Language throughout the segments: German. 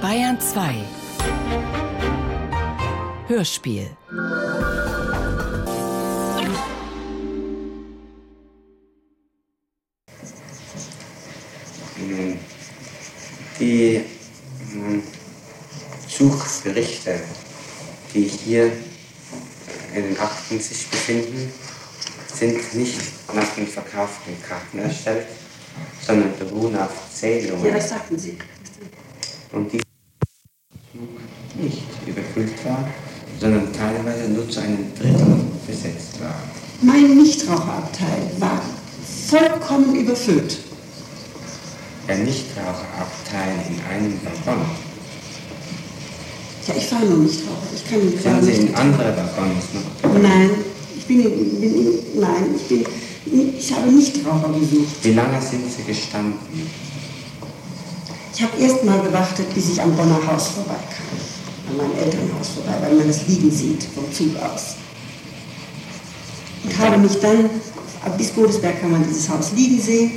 Bayern 2 Hörspiel. Die hm, Suchberichte, die hier in den Akten sich befinden, sind nicht nach den verkauften Karten erstellt, sondern beruhen auf Zählungen. Ja, das sagten Sie. Und die nicht überfüllt war, sondern teilweise nur zu einem Drittel besetzt war. Mein Nichtraucherabteil war vollkommen überfüllt. Der Nichtraucherabteil in einem Waggon. Ja, ich fahre nur Nichtraucher. Ich kann nicht Sind Sie in andere Waggons noch? Nein, ich bin, in, bin in, nein, ich bin, ich habe Nichtraucher gesucht. Wie lange sind Sie gestanden? Ich habe erst mal gewartet, bis ich am Bonner Haus vorbeikam. An meinem Elternhaus vorbei, weil man das liegen sieht vom Zug aus. Und habe mich dann, bis Godesberg kann man dieses Haus liegen sehen.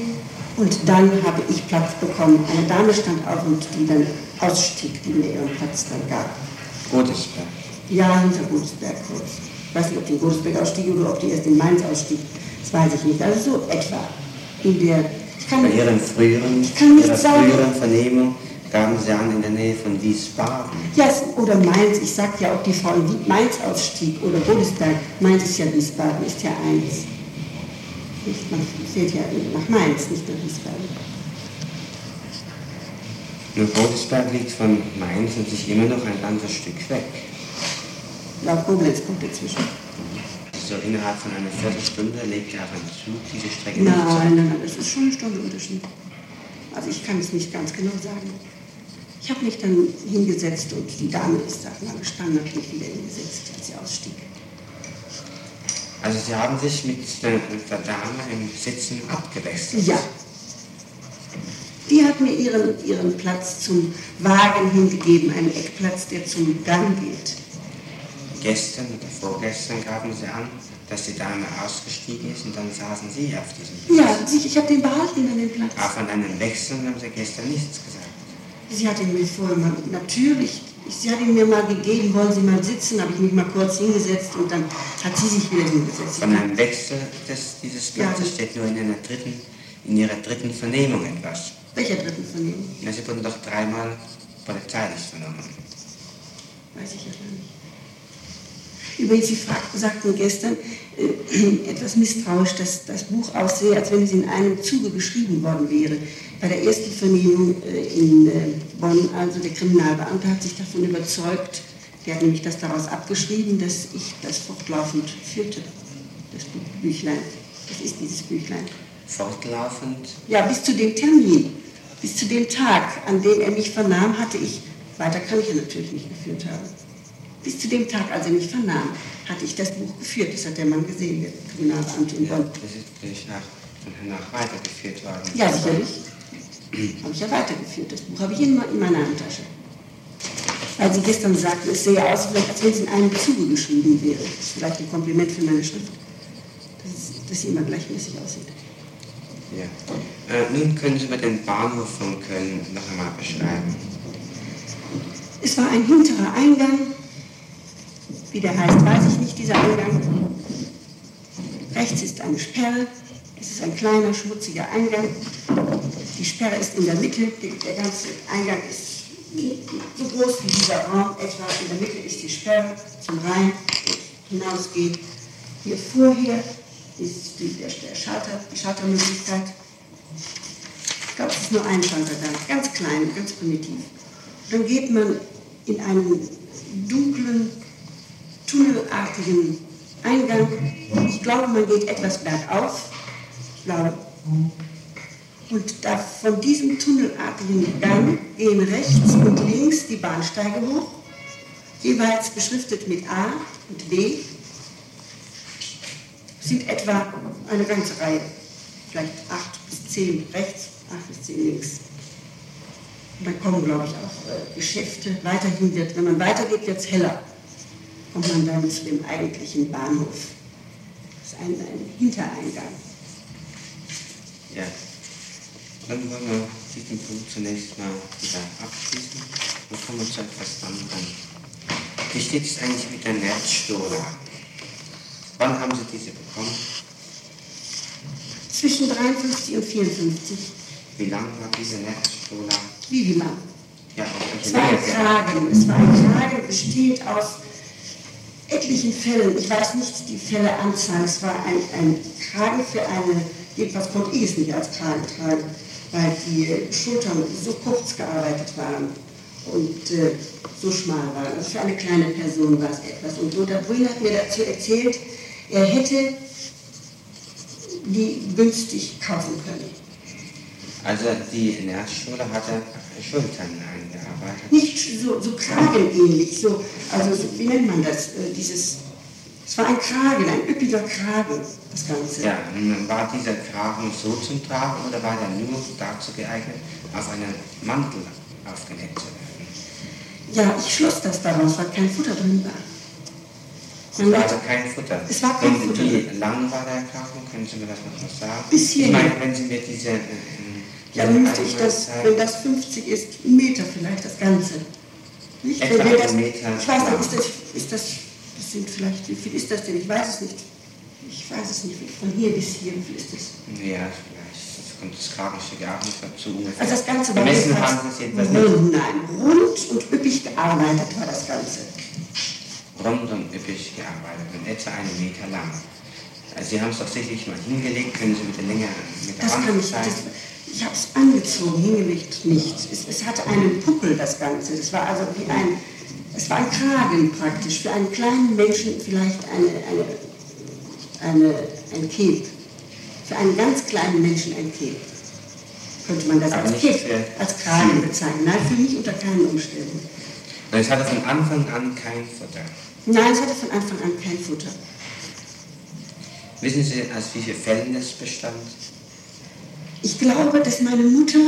Und dann habe ich Platz bekommen. Eine Dame stand auf und die dann ausstieg, die mir ihren Platz dann gab. Godesberg. Ja, hinter Godesberg kurz. Ich weiß nicht, ob die in Godesberg ausstieg oder ob die erst in Mainz ausstieg. Das weiß ich nicht. Also so etwa. In der, ich kann, Bei Ihren früheren, Ich kann nicht Ihrer sagen. früheren Vernehmung gaben Sie an in der Nähe von Wiesbaden. ja, es- oder Mainz. Ich sag ja, ob die Frau in Mainz ausstieg oder Godesberg. Mainz ist ja Wiesbaden, ist ja eins. Nicht, man fährt ja nach Mainz, nicht nach Wiesbaden. Nur Godesberg liegt von Mainz und sich immer noch ein ganzes Stück weg. Laut Koblenz kommt dazwischen. So innerhalb von einer Viertelstunde legt ja auf einen Zug diese Strecke nicht Nein, nein, nein, das ist schon eine Stunde Unterschied. Also ich kann es nicht ganz genau sagen. Ich habe mich dann hingesetzt und die Dame ist da mal gestanden, hat mich wieder hingesetzt, als sie ausstieg. Also Sie haben sich mit der, mit der Dame im Sitzen abgewechselt. Ja. Die hat mir ihren, ihren Platz zum Wagen hingegeben, einen Eckplatz, der zum Gang geht. Gestern oder vorgestern gaben Sie an, dass die Dame ausgestiegen ist und dann saßen Sie auf diesem Platz. Ja, sich- ich habe den behalten an den Platz. Auch von einem Wechsel haben Sie gestern nichts gesagt. Sie hat ihn mir vorher mal, natürlich, sie hat ihn mir mal gegeben, wollen Sie mal sitzen, habe ich mich mal kurz hingesetzt und dann hat sie sich wieder hingesetzt. Von einem Wechsel des, dieses Ja. Platzes steht nur in, einer dritten, in Ihrer dritten Vernehmung etwas. Welcher dritten Vernehmung? Na, Sie wurden doch dreimal polizeilich vernommen. Weiß ich ja gar nicht. Übrigens, Sie fragten, sagten gestern äh, etwas misstrauisch, dass das Buch aussehe, als wenn es in einem Zuge geschrieben worden wäre. Bei der ersten Vernehmung äh, in äh, Bonn, also der Kriminalbeamte hat sich davon überzeugt, der hat nämlich das daraus abgeschrieben, dass ich das fortlaufend führte, das Bü- Büchlein. Das ist dieses Büchlein. Fortlaufend Ja, bis zu dem Termin, bis zu dem Tag, an dem er mich vernahm, hatte ich, weiter kann ich ja natürlich nicht geführt haben. Bis zu dem Tag, als er mich vernahm, hatte ich das Buch geführt. Das hat der Mann gesehen, der Kriminalbeamte in Ja, Bonn. das ist natürlich nach, danach weitergeführt worden. Ja, sicherlich. Habe ich ja weitergeführt. Das Buch habe ich in, in meiner Handtasche. Weil Sie gestern sagten, es sähe aus, vielleicht, als wenn es in einem Zuge geschrieben wäre. Das ist vielleicht ein Kompliment für meine Schrift, dass, es- dass sie immer gleichmäßig aussieht. Ja. Äh, nun können Sie mir den Bahnhof von Köln noch einmal beschreiben. Es war ein hinterer Eingang. Wie der heißt, weiß ich nicht, dieser Eingang. Rechts ist eine Sperre. Es ist ein kleiner, schmutziger Eingang. Die Sperre ist in der Mitte. Der ganze Eingang ist so groß wie dieser Raum etwa. In der Mitte ist die Sperre zum Rhein hinausgeht. Hier vorher ist die, der, der Schalter, die Schaltermöglichkeit. Ich glaube, es ist nur ein Schalter da, ganz klein, ganz primitiv. Dann geht man in einen dunklen, tunnelartigen Eingang. Ich glaube, man geht etwas bergauf. Ich glaube. Und da von diesem tunnelartigen Gang gehen rechts und links die Bahnsteige hoch, jeweils beschriftet mit A und B. Sind etwa eine ganze Reihe, vielleicht acht bis zehn rechts, acht bis zehn links. Dann kommen, glaube ich, auch äh, Geschäfte. Weiterhin wird, wenn man weitergeht, wird es heller. Kommt man dann zu dem eigentlichen Bahnhof. Das ist ein, ein Hintereingang. Ja. Dann wollen wir diesen Punkt zunächst mal wieder abschließen und kommen zu etwas anderem. Wie steht es eigentlich mit der Netzstola? Wann haben Sie diese bekommen? Zwischen 53 und 54. Wie lang war diese Netzstola? Wie wie lang? Ja, auf Es welche war ein Länge? Kragen. Es war ein Kragen bestehend aus etlichen Fällen. Ich weiß nicht die Fälle Anzahl. Es war ein, ein Kragen für eine, jedenfalls konnte ich es nicht als Kragen tragen, weil die Schultern so kurz gearbeitet waren und äh, so schmal waren. Also für eine kleine Person war es etwas. Und Lothar Brün hat mir dazu erzählt, er hätte die günstig kaufen können. Also die Netzstola hatte Schultern eingearbeitet. nicht so, so kragenähnlich, so, also so, wie nennt man das, äh, dieses, es war ein Kragen, ein üppiger Kragen, das Ganze. Ja, nun war dieser Kragen so zum Tragen oder war der nur dazu geeignet, auf einen Mantel aufgenäht zu werden? Ja, ich schloss das daraus, weil kein Futter drin war. Es war also kein Futter. Es war kein Und Futter. wie lang war der Kragen? Können Sie mir das noch mal sagen? Bis Ich hierhin. meine, wenn Sie mir diese... Ja, diese müsste ich das, wenn das 50 ist, ein Meter vielleicht, das Ganze. Nicht? Etwa Wenn wir das, ich weiß nicht, ist das, ist das, das sind vielleicht, wie viel ist das denn? Ich weiß es nicht. Ich weiß es nicht, von hier bis hier, wie viel ist das? Ja, vielleicht. Das kommt das Kragenstück auch nicht dazu ungefähr. Also das Ganze war jedenfalls haben Sie es jedenfalls nicht. nein, rund und üppig gearbeitet war das Ganze. rund und üppig gearbeitet und etwa einen Meter lang. Also Sie haben es doch sicherlich mal hingelegt, können Sie mit der Länge mit der Das Hand kann ich, das? Ich habe es angezogen, hingelegt nicht. Es, es hatte einen Puckel, das Ganze. Das war also wie ein, es war ein Kragen praktisch. Für einen kleinen Menschen vielleicht eine, eine, eine, ein Cape. Für einen ganz kleinen Menschen ein Cape. Könnte man das Aber als für als Kragen bezeichnen. Nein, für mich unter keinen Umständen. Und es hatte von Anfang an kein Futter. Nein, es hatte von Anfang an kein Futter. Wissen Sie, aus wie vielen Fällen es bestand? Ich glaube, dass meine Mutter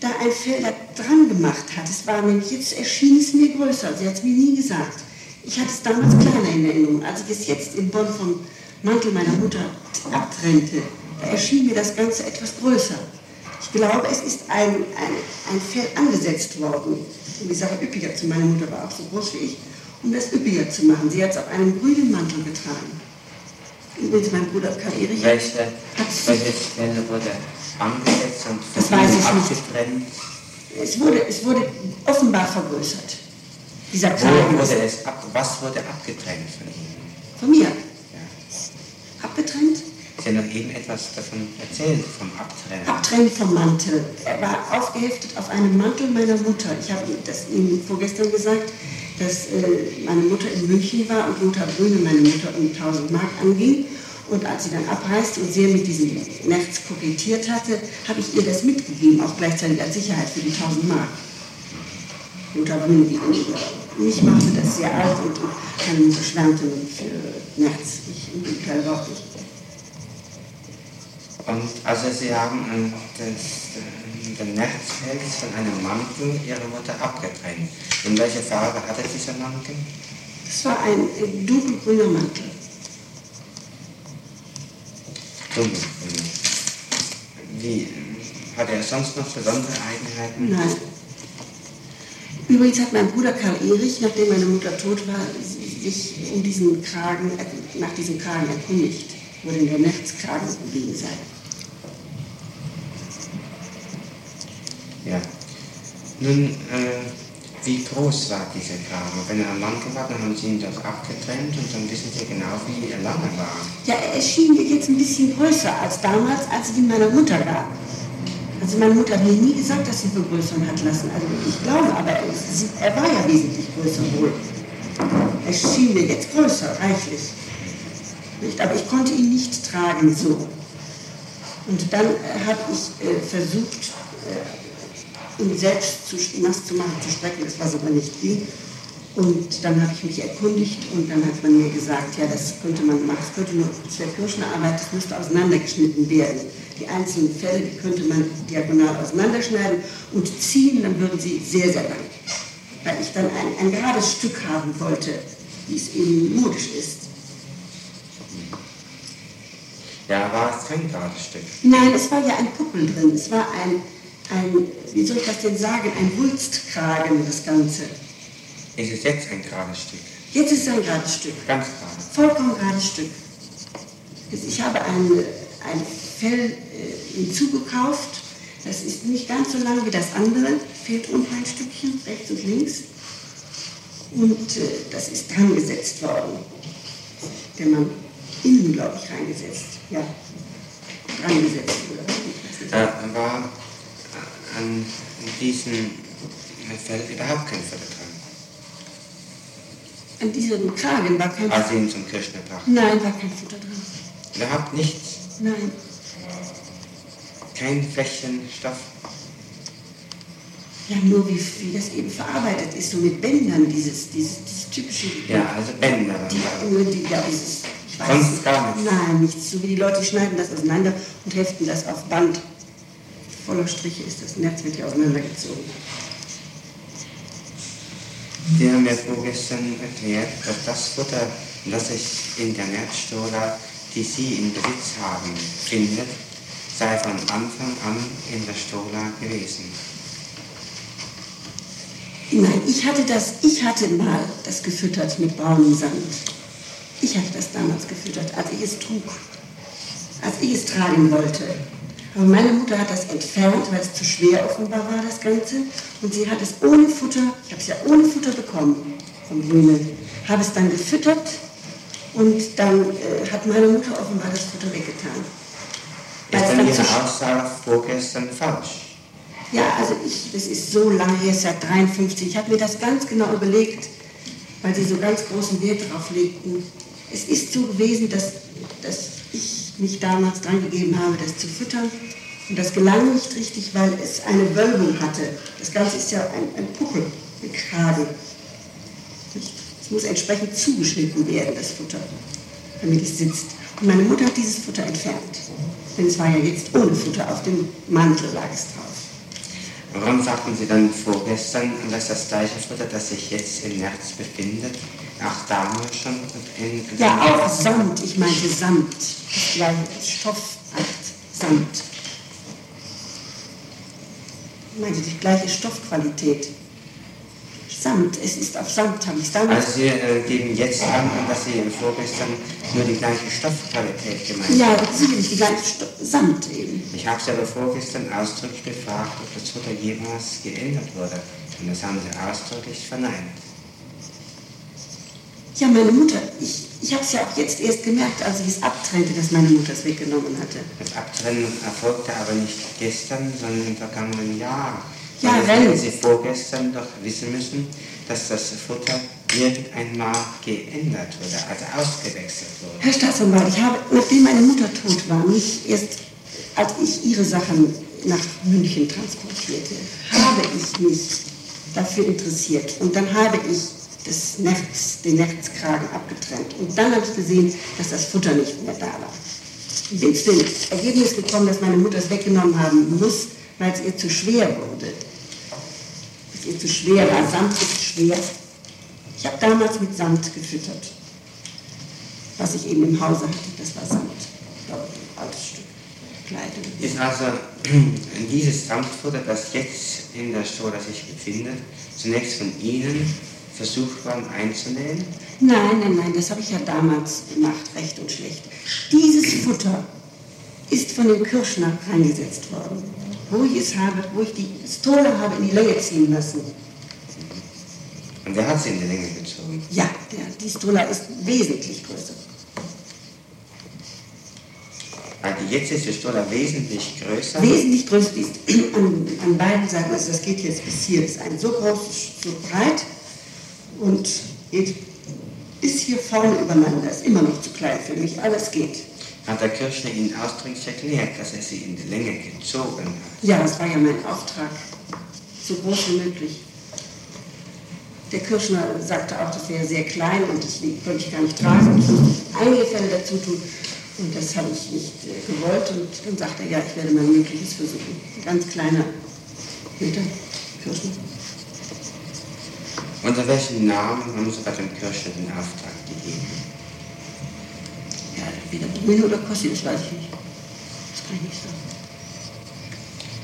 da ein Fell da dran gemacht hat. Es war nämlich, jetzt erschien es mir größer. Sie hat es mir nie gesagt. Ich hatte es damals kleiner in Erinnerung. Als ich es jetzt in Bonn vom Mantel meiner Mutter abtrennte, da erschien mir das Ganze etwas größer. Ich glaube, es ist ein, ein, ein Fell angesetzt worden, um die Sache üppiger zu Meine Mutter war auch so groß wie ich, um das üppiger zu machen. Sie hat es auf einem grünen Mantel getragen. Übrigens, mein Bruder Karl Erich Welche, hat welche Stelle wurde angesetzt und Das weiß ich nicht. abgetrennt? Es wurde, es wurde offenbar vergrößert. Dieser Wo wurde es ab, was wurde abgetrennt von Ihnen? von mir Ja. abgetrennt, Sie haben doch eben etwas davon erzählt, vom Abtrennen. abtrennt vom Mantel. Er war aufgeheftet auf einem Mantel meiner Mutter. Ich habe das Ihnen vorgestern gesagt, dass äh, meine Mutter in München war und Lothar Brüne meine Mutter um 1000 Mark anging. Und als sie dann abreiste und sehr mit diesem Nerz kokettiert hatte, habe ich ihr das mitgegeben, auch gleichzeitig als Sicherheit für die 1000 Mark. Brüne gegenüber. Mich machte das sehr alt und Mutter schwärmte für Nerz. Ich im Gegenteil überhaupt nicht. Und also Sie haben äh, das, äh, den Netzfels von einem Mantel Ihrer Mutter abgetrennt. Und welche Farbe hatte dieser Mantel? Es war ein äh, dunkelgrüner Mantel. Dunkelgrün. Wie, hat er sonst noch besondere Eigenheiten? Nein. Übrigens hat mein Bruder Karl Erich, nachdem meine Mutter tot war, sich um diesen Kragen, äh, nach diesem Kragen erkundigt, wo denn der Netzkragen geblieben sei. Ja. Nun, äh, wie groß war dieser Kragen? Wenn er am Mantel war, dann haben Sie ihn das abgetrennt und dann wissen Sie genau, wie er war. Ja, er erschien mir jetzt ein bisschen größer als damals, als ich ihn meiner Mutter gab. Also meine Mutter hat mir nie gesagt, dass sie vergrößern hat lassen. Also ich glaube, aber er, er war ja wesentlich größer wohl. Er schien mir jetzt größer, reichlich. Nicht? Aber ich konnte ihn nicht tragen so. Und dann äh, habe ich äh, versucht, äh, ihn selbst zu, nass zu machen, zu strecken, das was aber nicht ging. Und dann habe ich mich erkundigt und dann hat man mir gesagt, ja, das könnte man machen, das könnte nur zwei Kirschnerarbeit, das müsste auseinandergeschnitten werden. Die einzelnen Fälle, die könnte man diagonal auseinanderschneiden und ziehen, dann würden sie sehr, sehr lang. Weil ich dann ein, ein gerades Stück haben wollte, wie es eben modisch ist. Ja, war es kein gerades Stück. Nein, es war ja ein Puckel drin. Es war ein, ein, wie soll ich das denn sagen, ein Wulstkragen, das Ganze. Ist es jetzt ein gerades Stück? Jetzt ist es ein gerades Stück. Ganz gerade. Vollkommen gerades Stück. Ich habe ein, ein Fell äh, hinzugekauft. Das ist nicht ganz so lang wie das andere. Fehlt unten ein Stückchen, rechts und links. Und äh, das ist dran gesetzt worden. Der Mann innen, glaube ich, reingesetzt. Ja, dran gesetzt. Da war an diesem Fell überhaupt kein Futter dran. An diesem Kragen war kein Als ihn zum Kirchner brachten. Nein, war kein Futter dran. Überhaupt nichts. Nein. Kein Fläschchen Stoff. Ja, nur wie, wie das eben verarbeitet ist, so mit Bändern, dieses, dieses, dieses typische. Ja, also Bänder. Die, da. nur die, ja, dieses, ich weiß Sonst gar nichts. Nein, nichts. So wie die Leute schneiden das auseinander und heften das auf Band. Voller Striche ist das Netz wird ja auseinandergezogen. Sie haben mir vorgestern erklärt, dass das Futter, das sich in der Netzstola, die Sie in Besitz haben, findet, sei von Anfang an in der Stola gewesen. Nein, ich hatte das, ich hatte mal das gefüttert mit braunem Sand. Ich hatte das damals gefüttert, als ich es trug, als ich es tragen wollte. Aber meine Mutter hat das entfernt, weil es zu schwer offenbar war, das Ganze. Und sie hat es ohne Futter, ich habe es ja ohne Futter bekommen vom Grüne, habe es dann gefüttert und dann äh, hat meine Mutter offenbar das Futter weggetan. Ist es dann Ihre Aussage vorgestern falsch? ja, also ich, das ist so lange her, seit 53. Ich habe mir das ganz genau überlegt, weil sie so ganz großen Wert darauf legten. Es ist so gewesen, dass, dass ich mich damals dran gegeben habe, das zu füttern. Und das gelang nicht richtig, weil es eine Wölbung hatte. Das Ganze ist ja ein, ein Puckel, ein Kragen. Es muss entsprechend zugeschnitten werden, das Futter, damit es sitzt. Und meine Mutter hat dieses Futter entfernt. Denn es war ja jetzt ohne Futter, auf dem Mantel lag es drauf. Warum sagten Sie dann vorgestern, dass das gleiche Futter, das sich jetzt im Nerz befindet, auch damals schon in Ja, auch Samt, ich meinte Samt. Das gleiche Stoffart, Samt. Ich meinte die gleiche Stoffqualität. Samt, es ist auf Samt, habe ich damals. Also Sie äh, geben jetzt an, dass Sie vorgestern nur die gleiche Stoffqualität gemeint haben. ja, sicherlich die gleiche Sto Samt eben. Ich habe Sie aber vorgestern ausdrücklich gefragt, ob das Futter jemals geändert wurde. Und das haben Sie ausdrücklich verneint. Ja, meine Mutter, ich, ich habe es ja auch jetzt erst gemerkt, als ich es abtrennte, dass meine Mutter es weggenommen hatte. Das Abtrennen erfolgte aber nicht gestern, sondern im vergangenen Jahr. Ja, das wenn- Sie vorgestern doch wissen müssen, dass das Futter irgendeinmal geändert wurde, also ausgewechselt wurde. Herr Staatsanwalt, ich habe, nachdem meine Mutter tot war, mich erst, als ich ihre Sachen nach München transportierte, habe ich mich dafür interessiert. Und dann habe ich das Nerz, den Nerzkragen abgetrennt. Und dann habe ich gesehen, dass das Futter nicht mehr da war. Und bin zu dem Ergebnis gekommen, dass meine Mutter es weggenommen haben muss, weil es ihr zu schwer wurde. Es ihr zu schwer war. Samt ist schwer. Ich habe damals mit Samt gefüttert was ich eben im Hause hatte, das war Samt. Ich glaube, ein altes Stück Kleidung. Ist also dieses Samtfutter, das jetzt in der Stola sich befindet, zunächst von Ihnen versucht worden einzunehmen? Nein, nein, nein, das habe ich ja damals gemacht, recht und schlecht. Dieses Futter ist von dem Kirschner reingesetzt worden, wo ich es habe, wo ich die Stola habe in die Länge ziehen lassen. Und wer hat sie in die Länge gezogen? Ja, der, die Stola ist wesentlich größer. Weil die jetzige Stola wesentlich größer Wesentlich größer die ist an, an beiden Seiten, also das geht jetzt bis hier, ist ein so groß, so breit und bis hier vorne übereinander. Ist immer noch zu klein für mich, aber es geht. hat der Kirchner Ihnen ausdrücklich erklärt, dass er sie in die Länge gezogen hat. Ja, das war ja mein Auftrag. So groß wie möglich. Der Kirschner sagte auch, das wäre sehr klein und das könnte ich gar nicht tragen. Ich musste einige Fälle dazu tun. Und das habe ich nicht äh, gewollt. Und dann sagte er, ja, ich werde mein Mögliches versuchen. Ein ganz kleiner Meter Kirschner. Unter welchem Namen haben Sie bei dem Kirchner den Auftrag gegeben? Ja, weder Bruno oder Kossi, das weiß ich nicht. Das kann ich nicht sagen.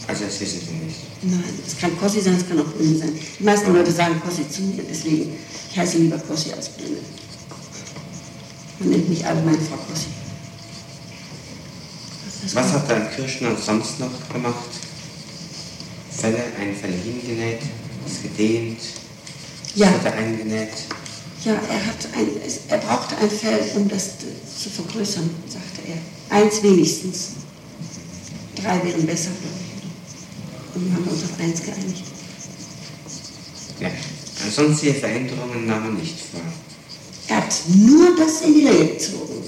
Also das wissen Sie nicht. Nein, es kann Kossi sein, es kann auch Blinde sein. Die meisten Leute sagen Kossi zu mir, deswegen, ich heiße lieber Kossi als Blinde. Man nennt mich allgemein Frau Kossi. Was, Was hat der Kirschner sonst noch gemacht? Fälle, ein Fell hingenäht, ist gedehnt, ja. wurde eingenäht. Ja, er, hat ein, er brauchte ein Fell, um das zu vergrößern, sagte er. Eins wenigstens. Drei wären besser, glaube ich. Und wir haben uns auf eins geeinigt. Ja, sonstige Veränderungen nahm er nicht vor. Er hat nur das in die Länge gezogen.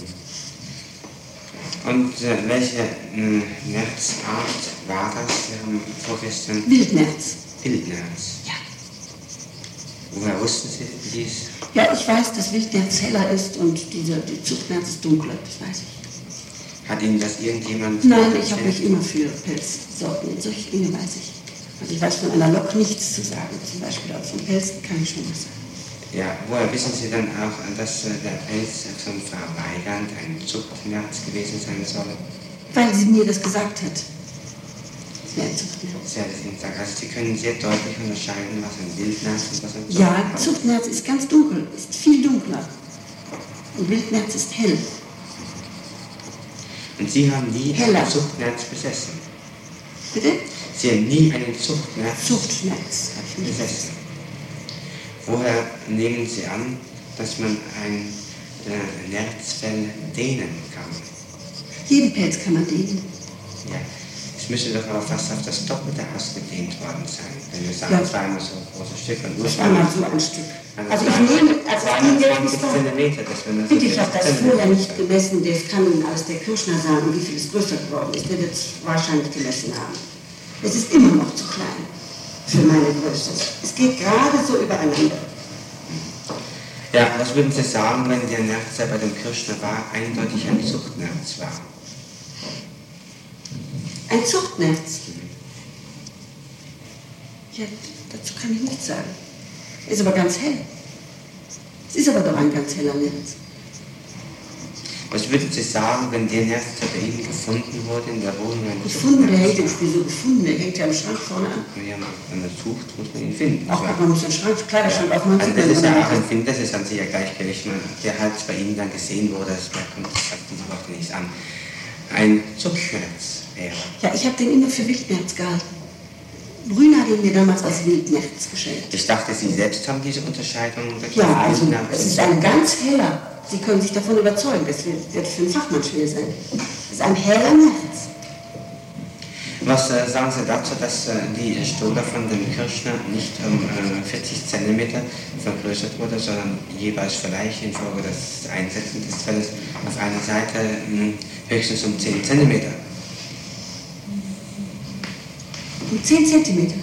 Und äh, welche äh, Nerzart war das? Wir haben vorgestern. Wildnerz. Wildnerz. Ja. Woher wussten Sie dies? Ja, ich weiß, dass Wildnerz heller ist und diese, die Zuchtnerz ist dunkler, das weiß ich. Hat Ihnen das irgendjemand Nein, ich habe mich immer für Pelzsorten und solche Dinge weiß ich. Also ich weiß von einer Lok nichts zu sagen, zum Beispiel, aber von Pelzen kann ich schon was sagen. Ja, woher wissen Sie dann auch, dass äh, der Pelz von Frau Weigand ein Zuchtnerz gewesen sein soll? Weil sie mir das gesagt hat. Das wäre ein Zuchtnerz. Sie hat es Ihnen gesagt. Also Sie können sehr deutlich unterscheiden, was ein Wildnerz und was ein Zuchtnerz Ja, Zuchtnerz ist ganz dunkel, ist viel dunkler. Und Wildnerz ist hell. Und Sie haben nie Heller. einen Zuchtnerz besessen? Bitte? Sie haben nie einen Zuchtnerz Zuchtnerz besessen. Woher nehmen Sie an, dass man ein äh, Nerzfell dehnen kann? Jeden Pelz kann man dehnen. Ja. Es müsste doch aber fast auf das Doppelte ausgedehnt worden sein. Wenn wir sagen, Ja. es war immer so ein großes Stück. Und Das war mal so ein Stück. Also ich nehme, also ich nehme jetzt 20 Zentimeter, das wenn das Bitte, ich habe das vorher nicht gemessen, das kann Ihnen alles der Kirschner sagen, wie viel es größer geworden ist. Der wird es wahrscheinlich gemessen haben. Es ist immer noch zu klein für meine Größe. Es geht gerade so übereinander. Ja, was würden Sie sagen, wenn der Nerz, der bei dem Kirschner war, eindeutig ein Zuchtnerz war? Ein Zuchtnerz. Ja, dazu kann ich nichts sagen. Ist aber ganz hell. Es ist aber doch ein ganz heller Nerz. Was würden Sie sagen, wenn der Nerz, der bei Ihnen gefunden wurde in der Wohnung, Gefunden, der hängt Zuchtnerz im Wieso gefunden, der hängt ja am Schrank vorne an. Ja, wenn man sucht, muss man ihn finden. Auch man muss den Schrank, Kleiderschrank aufmachen. Also das ist ja auch ein Film, das ist an sich ja gleichgewicht. Man, der halt bei Ihnen dann gesehen wurde, das kommt das sagt uns überhaupt nichts an. Ein Zuchtnerz wäre. Ja, ich habe den immer für Wildnerz gehalten. Brüner hat ihn mir damals als Wildnerz geschenkt. Ich dachte, Sie selbst haben diese Unterscheidung begriffen. Ja, also es ist ein ganz heller. Sie können sich davon überzeugen, das wird, für einen Fachmann schwer sein. Es ist ein heller Nerz. Was äh, sagen Sie dazu, dass äh, die Stola von dem Kirschner nicht um äh, 40 cm vergrößert wurde, sondern jeweils vielleicht infolge des Einsetzen des Felles auf einer Seite mh, höchstens um 10 cm? Um 10 Zentimeter.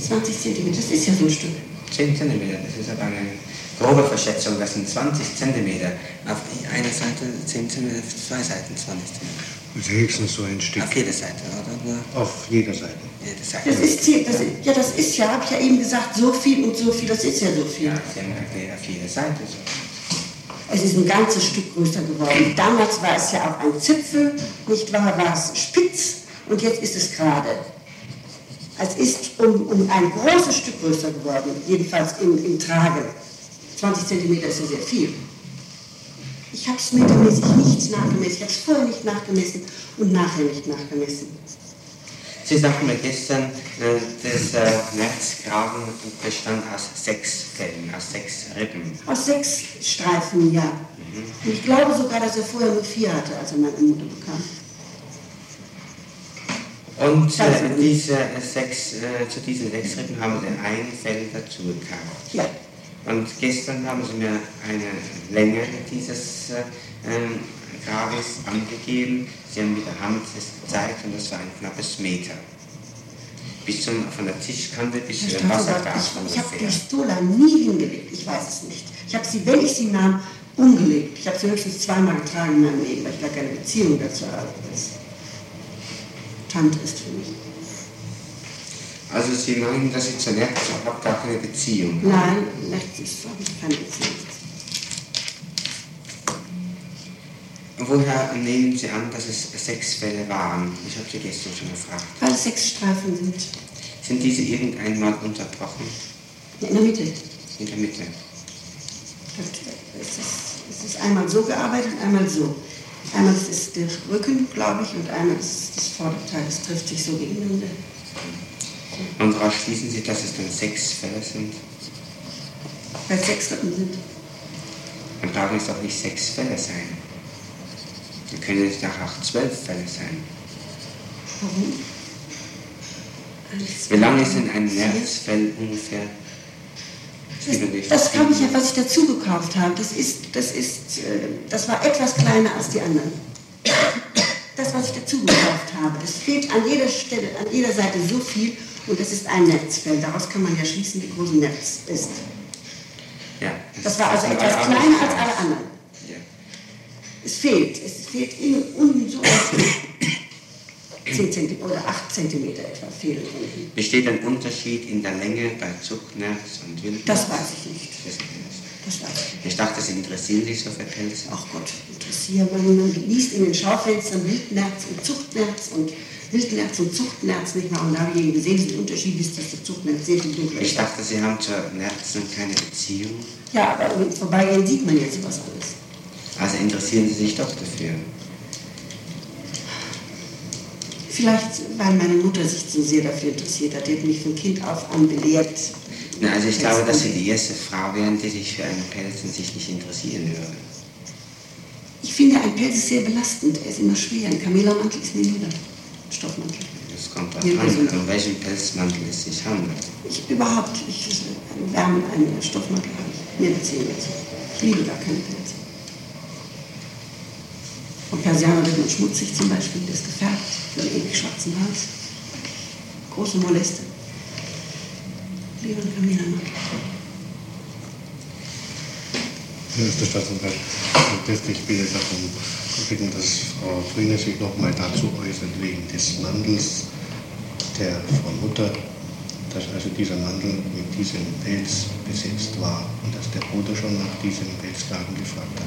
20 Zentimeter, das ist ja so ein Stück. 10 cm, das ist aber eine grobe Verschätzung, das sind 20 cm. Auf einer Seite 10 cm, auf zwei Seiten 20 cm. Das ist höchstens so ein Stück. Auf jeder Seite, oder? Auf jeder Seite. jede Seite. Das ist, das, ja, das ist ja, habe ich ja eben gesagt, so viel und so viel, das ist ja so viel. Ja, auf jeder Seite so. Es ist ein ganzes Stück größer geworden. Damals war es ja auch ein Zipfel, nicht wahr, war es spitz und jetzt ist es gerade. Es ist um, um ein großes Stück größer geworden, jedenfalls im, im Tragen. 20 Zentimeter ist ja sehr viel. Ich habe es metermäßig nicht nachgemessen. Ich habe es vorher nicht nachgemessen und nachher nicht nachgemessen. Sie sagten mir gestern, äh, das äh, Netzgraben bestand aus sechs Fällen, aus sechs Rippen. Aus sechs Streifen, ja. Und ich glaube sogar, dass er vorher nur vier hatte, als er meine Mutter bekam. Und äh, diese sechs, äh, zu diesen sechs Rippen haben Sie ein Fell dazu gekauft. Ja. Und gestern haben Sie mir eine Länge dieses äh, ähm, Grabens angegeben. Sie haben mit der Hand es gezeigt und das war ein knappes Meter. Bis zum, von der Tischkante bis zu dem Wasserglas ich, ich habe die. Stola nie hingelegt, ich weiß es nicht. Ich habe sie, wenn ich sie nahm, umgelegt. Ich habe sie höchstens zweimal getragen in meinem Leben, weil ich gar keine Beziehung dazu habe. Tante ist für mich. Also Sie meinen, dass Sie zu Nerz überhaupt gar keine Beziehung haben? Nein, ist habe ich keine Beziehung. Woher nehmen Sie an, dass es sechs Fälle waren? Ich habe Sie gestern schon gefragt. Weil es sechs Streifen sind. Sind diese irgendeinmal unterbrochen? In der Mitte. In der Mitte. Es ist, es ist einmal so gearbeitet einmal so. Einmal ist der Rücken, glaube ich, und einmal ist das Vorderteil. Es trifft sich so gegeneinander. Und daraus schließen Sie, dass es dann sechs Fälle sind? Weil es sechs Rippen sind. Dann brauchen es doch nicht sechs Fälle sein. Dann können es doch auch zwölf Fälle sein. Warum? Wie lang ist denn ein vier. Nerzfell ungefähr? Das, das habe ich ja, was ich dazu gekauft habe. Das ist, das ist, äh, das war etwas kleiner als die anderen. Das, was ich dazu gekauft habe, das fehlt an jeder Stelle, an jeder Seite so viel und das ist ein Netzfell. Daraus kann man ja schließen, wie groß ein Netz ist. Ja, Das war also etwas kleiner als alle anderen. Ja. Es fehlt, es fehlt innen unten so 10 cm oder 8 cm etwa fehlen. Besteht ein Unterschied in der Länge bei Zuchtnerz und Wildnerz? Das weiß ich nicht. Das? Weiß ich nicht. Ich dachte, Sie interessieren sich so für Pelze. Ach Gott, interessiert man. Man liest in den Schaufenstern Wildnerz und Zuchtnerz und Wildnerz und Zuchtnerz, nicht wahr? Und da habe ich eben gesehen, der Unterschied ist, dass der Zuchtnerz sehr viel dunkler Ich ist. dachte, Sie haben zur Nerzen keine Beziehung. Ja, aber Vorbeigehen sieht man jetzt sowas alles. Also interessieren Sie sich doch dafür. Vielleicht, weil meine Mutter sich so sehr dafür interessiert hat. Die hat mich von Kind auf an belehrt. Na, also ich glaube, dass Sie die erste Frau wären, die sich für einen Pelz und sich nicht interessieren würde. Ich finde, ein Pelz ist sehr belastend. Er ist immer schwer. Ein Kamelhaarmantel ist mir lieber. Ein Stoffmantel. Das kommt Ja, darauf an, also- um welchen Pelzmantel es sich handelt. Ich überhaupt, ich einen Wärme, einen Stoffmantel habe ich mir beziehen lassen. Ich liebe gar keine Pelze. Und Persianer wird man schmutzig zum Beispiel, das gefärbt, mit einem ewig schwarzen Hals. Große Moleste. Lieber ein Kamelhaarmantel. Herr Erster Staatsanwalt, ich bitte darum dass Frau Brüne sich nochmal dazu äußert, wegen des Mantels der Frau Mutter, dass also dieser Mantel mit diesem Pelz besetzt war und dass der Bruder schon nach diesem Pelzkragen gefragt hat.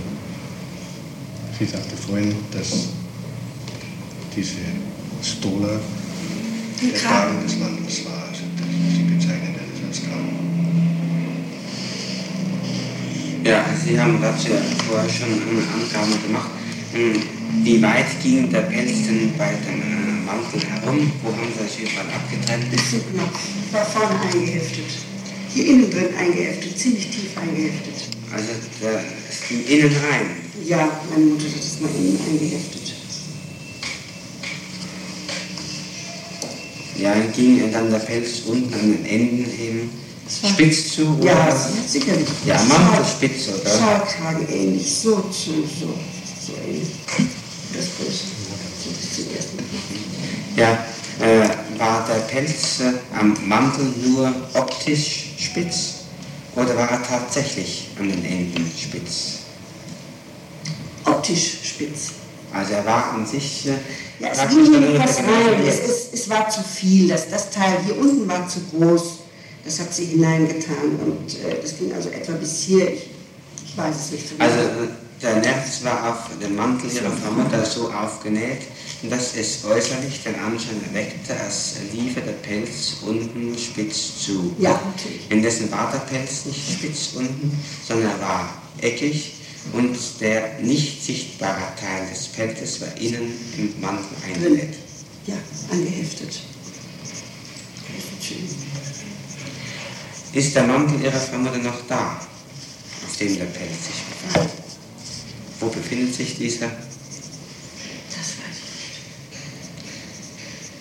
Sie sagte vorhin, dass diese Stola der Kragen. Des Mantels war. Also das- sie bezeichnete das als Kragen. Ja, Sie haben dazu ja vorher schon eine Angabe gemacht. Hm, Wie weit ging der Pelz denn bei dem äh, Mantel herum? Wo haben Sie sich überall abgetrennt? Bisschen knapp. War vorne eingeheftet. Hier innen drin eingeheftet, ziemlich tief eingeheftet. Also es ging innen rein. Ja, meine Mutter hat es mal innen eingeheftet. Ja, ging dann der Pelz unten an den Enden eben spitz zu? Oder? Ja, sicherlich. Ja, Mantel spitz, oder? Schallkragen ähnlich, so zu, so, so ähnlich. Das Mal. Ja, äh, war der Pelz äh, am Mantel nur optisch spitz oder war er tatsächlich an den Enden spitz? Optisch spitz. Also er war an sich äh, Ja, es genau rein. Es, ist, es war zu viel. Das, das Teil hier unten war zu groß. Das hat sie hineingetan. Und äh, das ging also etwa bis hier. Ich, ich weiß es nicht so genau. Also der Nerz war auf dem Mantel ihrer Frau Mutter so aufgenäht, dass es äußerlich den Anschein erweckte, als liefe der Pelz unten spitz zu. Ja, natürlich. Indessen war der Pelz nicht spitz unten, sondern er war eckig und der nicht sichtbare Teil des Pelzes war innen im Mantel eingenäht. Ja, angeheftet. Ist der Mantel ihrer Frau Mutter noch da, auf dem der Pelz sich befand? Wo befindet sich dieser? Das weiß ich nicht.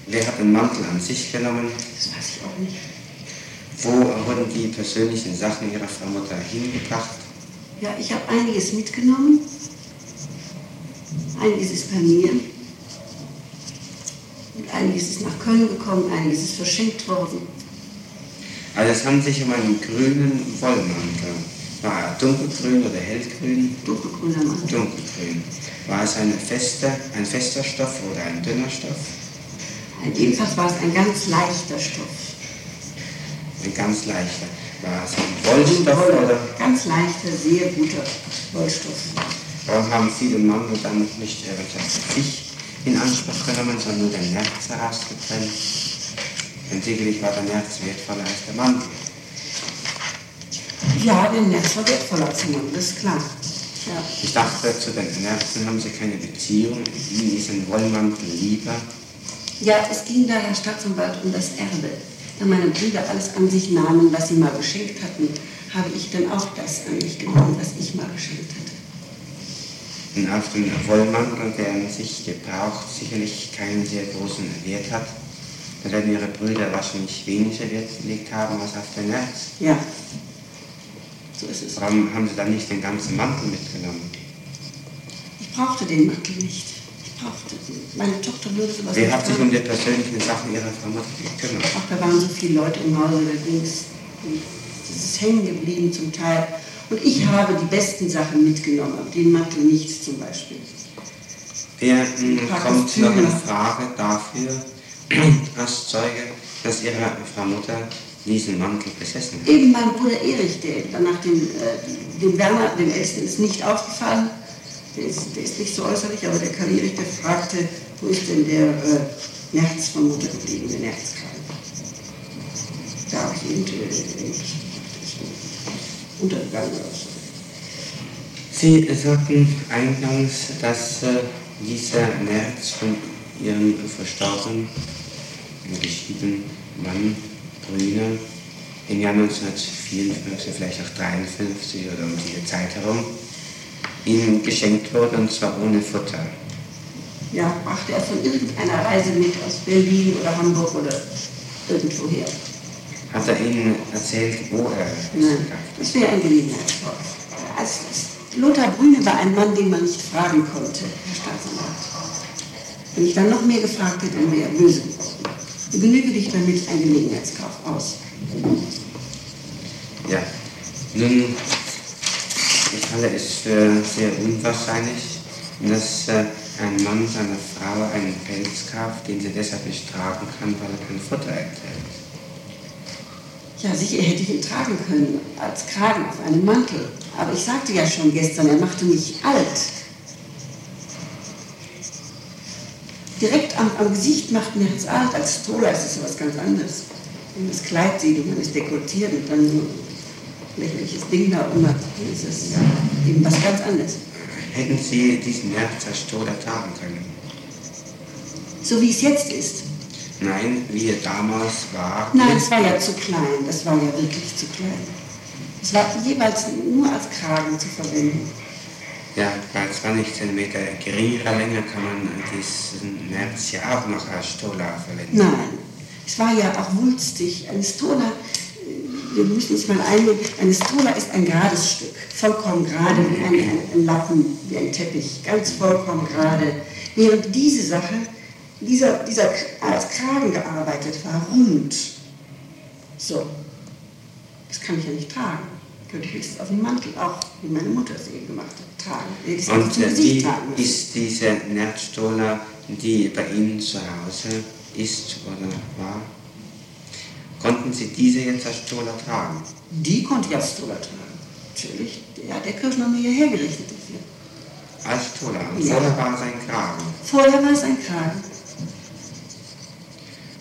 Wer hat den Mantel an sich genommen? Das weiß ich auch nicht. Wo wurden die persönlichen Sachen ihrer Frau Mutter hingebracht? Ja, ich habe einiges mitgenommen. Einiges ist bei mir. Und einiges ist nach Köln gekommen, einiges ist verschenkt worden. Also es handelt sich um einen grünen Wollmantel. War er dunkelgrün oder hellgrün? Dunkelgrüner Mann. Dunkelgrün. War es eine feste, ein fester Stoff oder ein dünner Stoff? Jedenfalls war es ein ganz leichter Stoff. Ein ganz leichter. War es ein Wollstoff oder? Ganz leichter, sehr guter Wollstoff. Warum haben Sie den Mantel dann nicht für sich in Anspruch genommen, sondern nur den Nerz herausgetrennt? Denn sicherlich war der Nerz wertvoller als der Mantel. Ja, der Nerz war wertvoller als der Mantel, das ist klar. Ja. Ich dachte, zu den Nerzen haben Sie keine Beziehung. Ihnen ist ein Wollmantel lieber. ja, es ging da, Herr Staatsanwalt, um das Erbe. Da meine Brüder alles an sich nahmen, was sie mal geschenkt hatten, habe ich dann auch das an mich genommen, was ich mal geschenkt hatte. Und auf den Wollmantel, der an sich gebraucht sicherlich keinen sehr großen Wert hat, da werden Ihre Brüder wahrscheinlich weniger Wert gelegt haben als auf den Nerz. Ja, so ist es. Warum haben Sie dann nicht den ganzen Mantel mitgenommen? Ich brauchte den Mantel nicht. Brauchte Meine Tochter würde sowas nicht hat sich um die persönlichen Sachen Ihrer Frau Mutter gekümmert? Auch da waren so viele Leute im Hause, da ging es, es ist hängen geblieben zum Teil. Und ich habe die besten Sachen mitgenommen, den Mantel nicht zum Beispiel. Wer hm, kommt noch in Frage dafür, als Zeuge, dass Ihre Frau Mutter diesen Mantel besessen hat? Eben mein Bruder Erich, der danach dem, äh, dem Werner, dem Ältesten, ist nicht aufgefallen. Der ist, der ist nicht so äußerlich, aber der der fragte, wo ist denn der äh, Nerz von Mutter geblieben, der Nerzkral. Da habe ich ihn äh, untergegangen oder so. Sie sagten eingangs, dass äh, dieser Nerz von Ihrem verstorbenen, geschiedenen Mann, Brüner, im Jahr 1954, vielleicht auch 53 oder um diese Zeit herum, Ihnen geschenkt wurde und zwar ohne Futter. Ja, brachte er von irgendeiner Reise mit aus Berlin oder Hamburg oder irgendwoher. Hat er Ihnen erzählt, wo er es Nein, das wäre ein Gelegenheitswort. Also, Lothar Brüne war ein Mann, den man nicht fragen konnte, Herr Staatsanwalt. Wenn ich dann noch mehr gefragt hätte, dann wäre er böse geworden. Genüge dich damit ein Gelegenheitskauf aus. Ja, nun, ich halte es für sehr unwahrscheinlich, dass äh, ein Mann seiner Frau einen Pelz kauft, den sie deshalb nicht tragen kann, weil er kein Futter enthält. Ja, sicher hätte ich ihn tragen können, als Kragen auf einem Mantel. Aber ich sagte ja schon gestern, er machte mich alt. Direkt am, am Gesicht macht mir das alt. Als Stola ist es was ganz anderes. Wenn das Kleid sieht und man ist dekoltiert und dann so ein lächerliches Ding da immer, dann ist eben was ganz anderes. Hätten Sie diesen Nerv als Stoder tragen können? So wie es jetzt ist. Nein, wie er damals war. Nein, es war ja zu klein. Das war ja wirklich zu klein. Es war jeweils nur als Kragen zu verwenden. Ja, bei 20 cm geringerer Länge kann man diesen Nerz ja auch noch als Stola verwenden. Nein, es war ja auch wulstig. Eine Stola, wir müssen uns mal einnehmen, eine Stola ist ein gerades Stück, vollkommen gerade, wie ein, ein, ein Lappen, wie ein Teppich, ganz vollkommen gerade. Während diese Sache, dieser, dieser als Kragen gearbeitet war, rund. So, das kann ich ja nicht tragen. Könnte ich höchstens auf den Mantel, auch wie meine Mutter es eben gemacht hat, tragen. Auch Und wie tragen ist diese Nerzstola, die bei Ihnen zu Hause ist oder war? Konnten Sie diese jetzt als Stola tragen? Die konnte ich als Stola tragen. Natürlich, der hat der Kirchner mir hierher gerichtet dafür. Als Stola. Und Ja. vorher war sein Kragen. Vorher war es ein Kragen.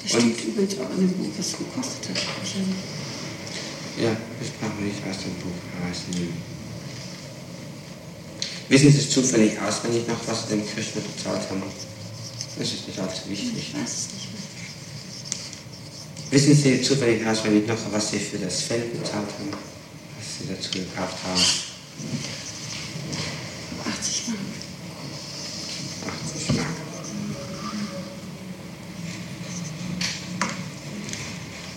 Das Und- steht übrigens auch in dem Buch, was es gekostet hat. Ich, Ja, das brauchen wir nicht aus dem Buch herausnehmen. Wissen Sie zufällig auswendig noch, was Sie dem Kirchner bezahlt haben? Das ist nicht allzu wichtig. ich weiß es nicht. Wissen Sie zufällig auswendig noch, was Sie für das Fell bezahlt haben? Was Sie dazu gekauft haben? 80 Mark. 80 Mark.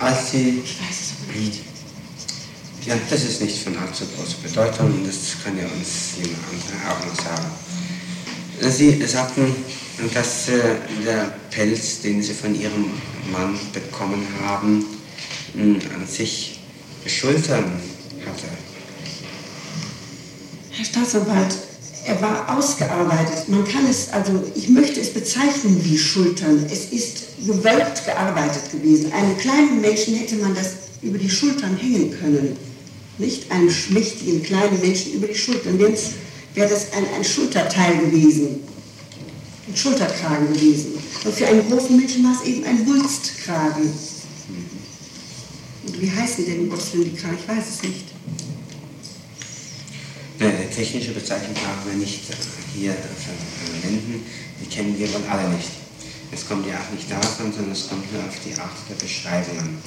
Als Sie Ich weiß es aber nicht. Ja, das ist nicht von allzu großer Bedeutung und das kann ja uns jemand anderer auch noch sagen. Sie sagten, dass äh, der Pelz, den Sie von Ihrem Mann bekommen haben, mh, an sich Schultern hatte. Herr Staatsanwalt, er war ausgearbeitet. Man kann es, also ich möchte es bezeichnen wie Schultern. Es ist gewölbt gearbeitet gewesen. Einem kleinen Menschen hätte man das über die Schultern hängen können. Nicht einen schmächtigen kleinen Menschen über die Schultern. Wäre das ein, ein Schulterteil gewesen, ein Schulterkragen gewesen. Und für einen großen Mädchen war es eben ein Wulstkragen. Und wie heißen denn Bosnien die Kragen? Ich weiß es nicht. Eine technische Bezeichnung haben wir nicht hier verwenden. Die kennen wir wohl alle nicht. Es kommt ja auch nicht davon, sondern es kommt nur auf die Art der Beschreibung an.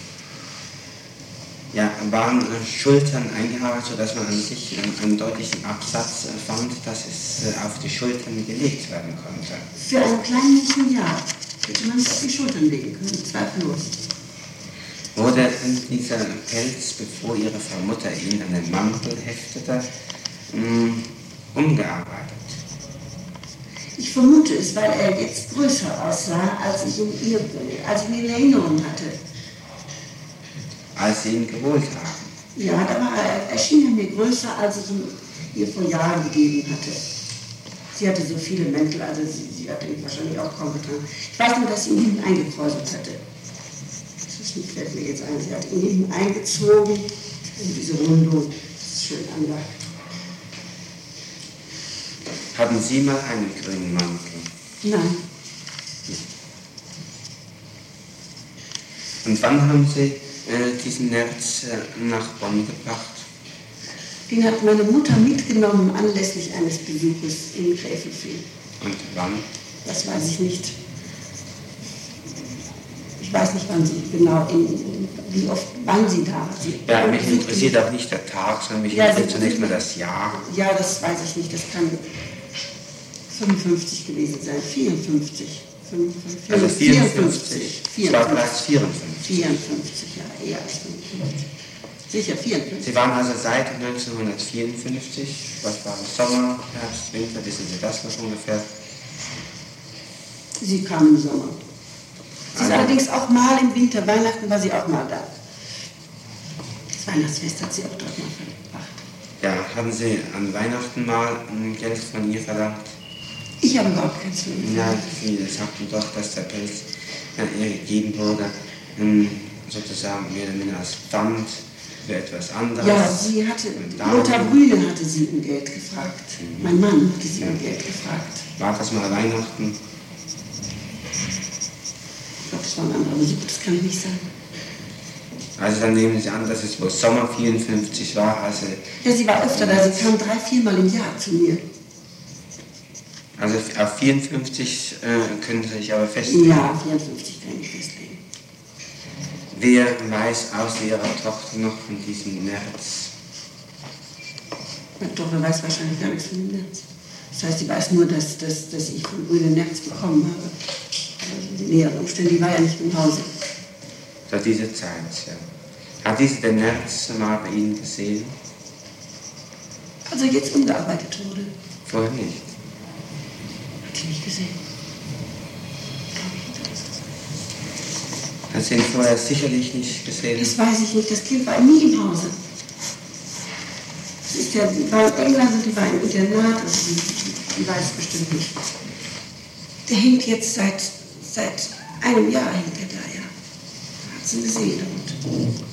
Ja, waren äh, Schultern eingehakt, sodass man an sich einen deutlichen Absatz äh, fand, dass es äh, auf die Schultern gelegt werden konnte. Für ein kleines Mädchen ja, hätte man es auf die Schultern legen können, zweifellos. Wurde dieser Pelz, bevor ihre Frau Mutter ihn an den Mantel heftete, mh, umgearbeitet? Ich vermute es, weil er jetzt größer aussah, als ich ihn, ihr, als ich ihn in Erinnerung hatte. Als sie ihn geholt haben? Ja, da war er, erschien er mir größer, als ich ihn ihr vor Jahren gegeben hatte. Sie hatte so viele Mäntel, also sie, sie hatte ihn wahrscheinlich auch kaum getragen. Ich weiß nur, dass sie ihn hinten eingekräuselt hatte. Das fällt mir jetzt ein. Sie hat ihn hinten eingezogen in diese Rundung. Das ist schön anlagt. Hatten Sie mal einen grünen Mantel? Nein, Und wann haben Sie diesen Nerz äh, nach Bonn gebracht? den hat meine Mutter mitgenommen anlässlich eines Besuches in Gräfenfeld. Und wann? Das weiß ich nicht. Ich weiß nicht, wann sie genau, in, wie oft, wann sie da war. Sie Ja, mich interessiert auch nicht der Tag, sondern mich Ja, interessiert Sie- zunächst mal das Jahr. Ja, das weiß ich nicht. Das kann 55 gewesen sein. 54. 55, Also 54. Es war 54. bereits 54. 54, ja, eher als 55. Sicher 54. Sie waren also seit 1954, was war es, Sommer, Herbst, Winter, wissen Sie das noch ungefähr? Sie kam im Sommer. Sie ist Ah, ja. allerdings auch mal im Winter, Weihnachten war sie auch mal da. Das Weihnachtsfest hat sie auch dort mal verbracht. Ja, haben Sie an Weihnachten mal Geld von ihr verlangt? Ich habe überhaupt für ihn. Ja, viele sagten doch, dass der Pelz ihr gegeben wurde, ähm, sozusagen mehr oder minder als Pfand für etwas anderes. Ja, sie hatte, Lothar Brüne hatte sie um Geld gefragt. Mhm. Mein Mann hatte sie um Geld gefragt. War das mal Weihnachten? Ich glaube, das war ein anderer Besuch, das kann ich nicht sagen. Also dann nehmen Sie an, dass es wohl Sommer 54 war, also, Ja, sie war öfter da, sie kam drei, viermal im Jahr zu mir. Also auf 54 äh, können Sie sich aber festlegen. Ja, 54 kann ich festlegen. Wer weiß außer Ihrer Tochter noch von diesem Nerz? Meine Tochter weiß wahrscheinlich gar nichts von dem Netz. Das heißt, sie weiß nur, dass, dass, dass ich von Brüne Netz bekommen habe. Also die näheren Umstände, die war ja nicht im Hause. Zu dieser Zeit, ja. Hat diese den Nerz mal bei Ihnen gesehen? Als er jetzt umgearbeitet wurde, Vorher nicht. Sie nicht gesehen. Hat sie ihn vorher sicherlich nicht gesehen? Das weiß ich nicht, das Kind war nie im Hause. Das ist ja, die war in England und die war im Internat, also die, die, die weiß bestimmt nicht. Der hängt jetzt seit, seit einem Jahr hängt er da, ja. Hat sie gesehen und